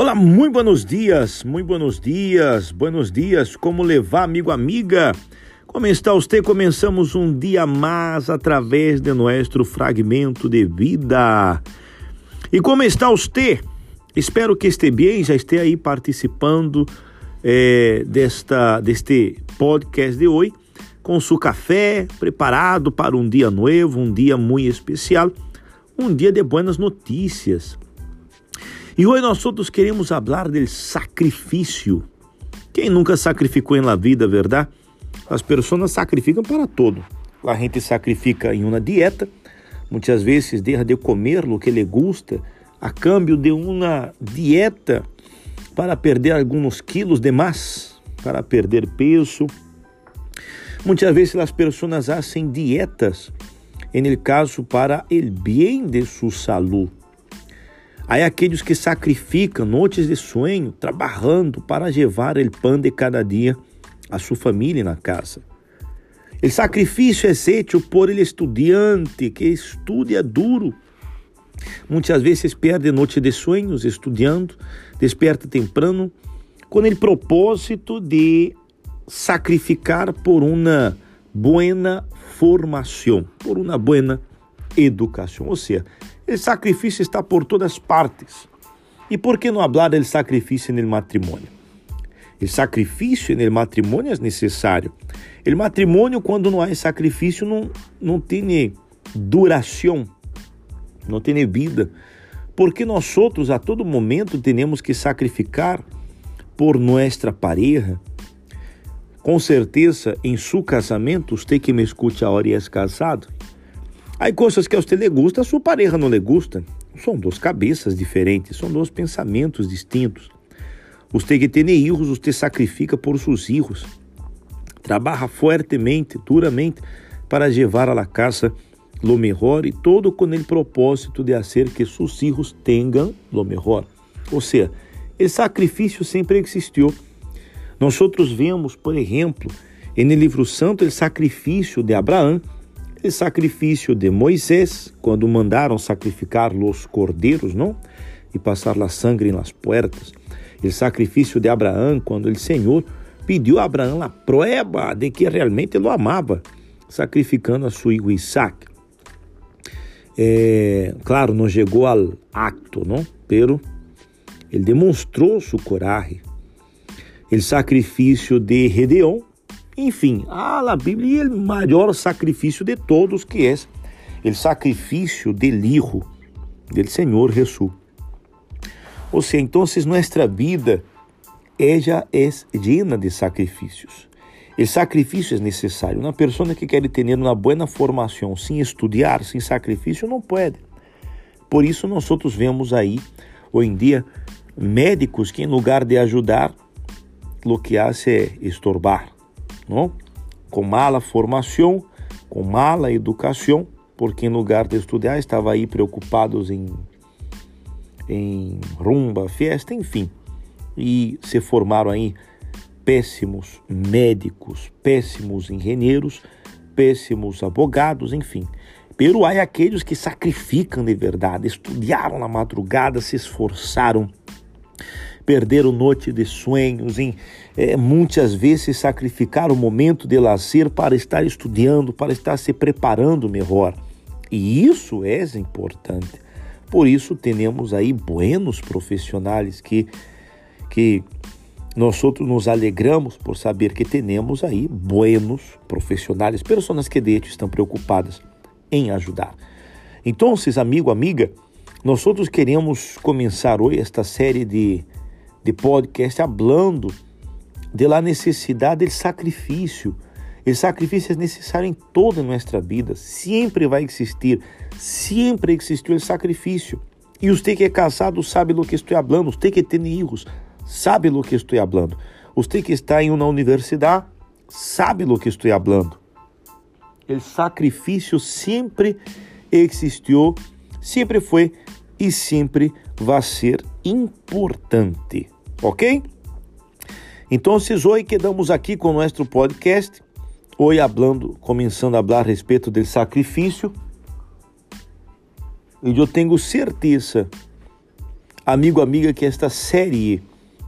Olá, muito buenos dias, muito buenos dias, buenos dias, como levar, amigo, amiga? Como está você? Começamos um dia mais através de nosso fragmento de vida. E como está você? Espero que esteja bem, já esteja aí participando é, desta, deste podcast de hoje, com seu café preparado para um dia novo, um dia muito especial, um dia de buenas notícias. E hoje nós todos queremos falar do sacrifício. Quem nunca sacrificou na vida, verdade? As pessoas sacrificam para todo. A gente sacrifica em uma dieta, muitas vezes deixa de comer o que lhe gusta, a câmbio de uma dieta para perder alguns quilos de mais, para perder peso. Muitas vezes as pessoas fazem dietas, em el caso para el bem de sua saúde Aí aqueles que sacrificam noites de sonho, trabalhando para levar o pão de cada dia a sua família na casa. O sacrifício é feito por ele estudante que estuda duro. Muitas vezes perde noite de sonhos estudando, desperta temprano, com o propósito de sacrificar por uma boa formação, por uma boa educação. Ou seja, o sacrifício está por todas partes. E por que não falar do sacrifício no matrimônio? O sacrifício no matrimônio é necessário. O matrimônio, quando não há sacrifício, não, não tem duração, não tem vida. Porque nós outros a todo momento temos que sacrificar por nossa pareja. Com certeza, em seu casamento, você que me escute a hora e é casado, Há coisas que a você lhe gusta, a sua pareja não lhe gusta. São duas cabeças diferentes, são dois pensamentos distintos. Você que tem erros, você sacrifica por seus erros. Trabalha fortemente, duramente, para levar a la casa lo melhor e todo com o propósito de fazer que seus filhos tenham lo melhor. Ou seja, o sacrifício sempre existiu. Nós outros vemos, por exemplo, no livro santo, o sacrifício de Abraão, o sacrifício de Moisés, quando mandaram sacrificar os cordeiros, não? E passar la sangre nas puertas. O sacrifício de Abraão, quando o Senhor pediu a Abraão a prova de que realmente ele o amava, sacrificando a seu filho Isaac. É, claro, não chegou ao acto, não? Pero ele demonstrou sua coragem. O sacrifício de Redeão, enfim, na Bíblia o maior sacrifício de todos, que é o sacrifício del Hijo, del Senhor Jesus. Ou seja, então nossa vida ella é llena de sacrifícios. O sacrifício é necessário. Uma pessoa que quer ter uma boa formação sem estudar, sem sacrifício, não pode. Por isso, nós vemos aí, hoje em dia, médicos que, em lugar de ajudar, o que fazem é estorbar com mala formação, com mala educação, porque em lugar de estudar estava aí preocupados em, em rumba, festa, enfim. E se formaram aí péssimos médicos, péssimos engenheiros, péssimos advogados, enfim. Pero há aqueles que sacrificam de verdade, estudaram na madrugada, se esforçaram perderam noite de sonhos, em é, muitas vezes sacrificar o momento de lazer para estar estudando, para estar se preparando melhor. E isso é importante. Por isso temos aí buenos profissionais que que nós outros nos alegramos por saber que temos aí buenos profissionais, pessoas que de estão preocupadas em ajudar. Então, amigo, amiga, nós outros queremos começar hoje esta série de de podcast falando de la necessidade de sacrifício. O sacrifício é necessário em toda a nossa vida, sempre vai existir, sempre existiu o sacrifício. E você que é casado sabe do que estou falando, você que tem filhos sabe do que estou falando, você que está em uma universidade sabe do que estou falando. O sacrifício sempre existiu, sempre foi e sempre vai ser importante, ok? Então, hoje quedamos aqui com o nosso podcast, hoje hablando, começando a falar a respeito do sacrifício, e eu tenho certeza amigo, amiga, que esta série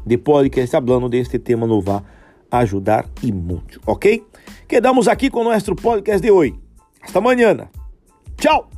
de podcast hablando deste tema nos vai ajudar e muito, ok? Quedamos aqui com o nosso podcast de hoje. Hasta amanhã. Tchau!